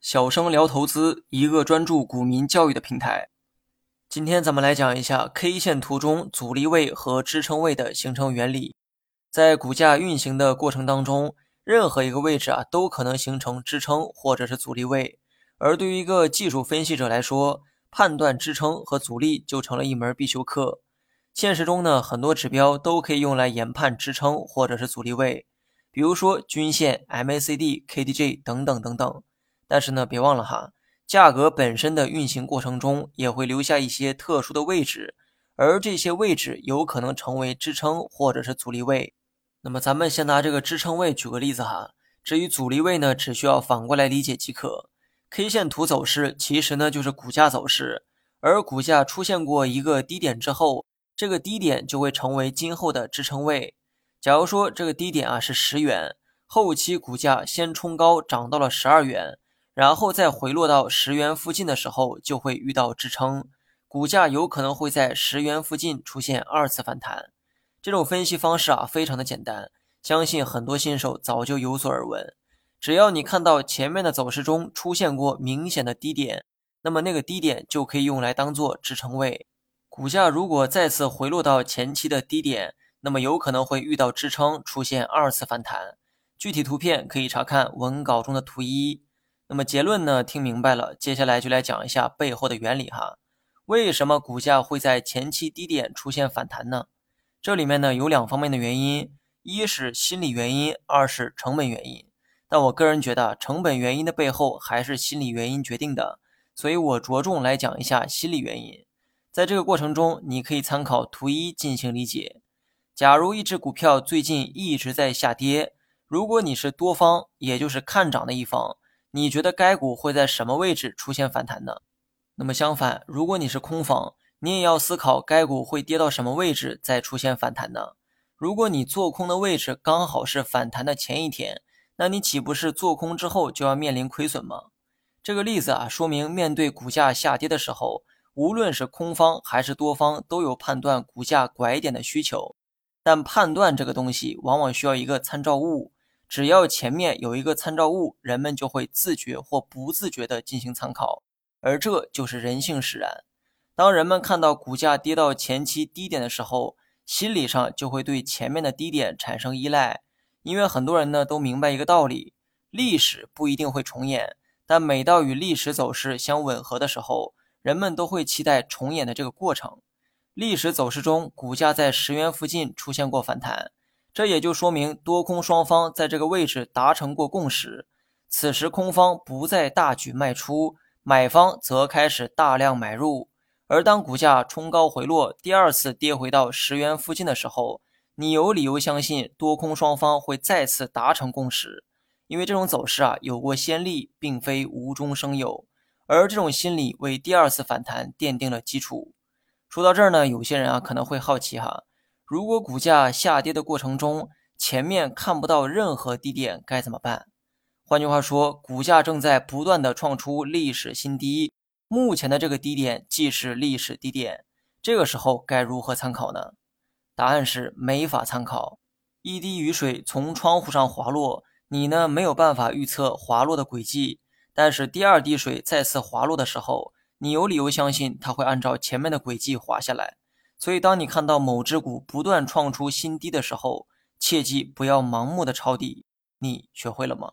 小生聊投资，一个专注股民教育的平台。今天咱们来讲一下 K 线图中阻力位和支撑位的形成原理。在股价运行的过程当中，任何一个位置啊都可能形成支撑或者是阻力位。而对于一个技术分析者来说，判断支撑和阻力就成了一门必修课。现实中呢，很多指标都可以用来研判支撑或者是阻力位，比如说均线、MACD、KDJ 等等等等。但是呢，别忘了哈，价格本身的运行过程中也会留下一些特殊的位置，而这些位置有可能成为支撑或者是阻力位。那么咱们先拿这个支撑位举个例子哈，至于阻力位呢，只需要反过来理解即可。K 线图走势其实呢就是股价走势，而股价出现过一个低点之后，这个低点就会成为今后的支撑位。假如说这个低点啊是十元，后期股价先冲高涨到了十二元。然后再回落到十元附近的时候，就会遇到支撑，股价有可能会在十元附近出现二次反弹。这种分析方式啊，非常的简单，相信很多新手早就有所耳闻。只要你看到前面的走势中出现过明显的低点，那么那个低点就可以用来当做支撑位。股价如果再次回落到前期的低点，那么有可能会遇到支撑，出现二次反弹。具体图片可以查看文稿中的图一。那么结论呢？听明白了，接下来就来讲一下背后的原理哈。为什么股价会在前期低点出现反弹呢？这里面呢有两方面的原因，一是心理原因，二是成本原因。但我个人觉得，成本原因的背后还是心理原因决定的，所以我着重来讲一下心理原因。在这个过程中，你可以参考图一进行理解。假如一只股票最近一直在下跌，如果你是多方，也就是看涨的一方。你觉得该股会在什么位置出现反弹呢？那么相反，如果你是空方，你也要思考该股会跌到什么位置再出现反弹呢？如果你做空的位置刚好是反弹的前一天，那你岂不是做空之后就要面临亏损吗？这个例子啊，说明面对股价下跌的时候，无论是空方还是多方都有判断股价拐点的需求，但判断这个东西往往需要一个参照物。只要前面有一个参照物，人们就会自觉或不自觉地进行参考，而这就是人性使然。当人们看到股价跌到前期低点的时候，心理上就会对前面的低点产生依赖，因为很多人呢都明白一个道理：历史不一定会重演，但每到与历史走势相吻合的时候，人们都会期待重演的这个过程。历史走势中，股价在十元附近出现过反弹。这也就说明多空双方在这个位置达成过共识，此时空方不再大举卖出，买方则开始大量买入。而当股价冲高回落，第二次跌回到十元附近的时候，你有理由相信多空双方会再次达成共识，因为这种走势啊有过先例，并非无中生有。而这种心理为第二次反弹奠定了基础。说到这儿呢，有些人啊可能会好奇哈。如果股价下跌的过程中，前面看不到任何低点，该怎么办？换句话说，股价正在不断的创出历史新低，目前的这个低点既是历史低点，这个时候该如何参考呢？答案是没法参考。一滴雨水从窗户上滑落，你呢没有办法预测滑落的轨迹，但是第二滴水再次滑落的时候，你有理由相信它会按照前面的轨迹滑下来。所以，当你看到某只股不断创出新低的时候，切记不要盲目的抄底。你学会了吗？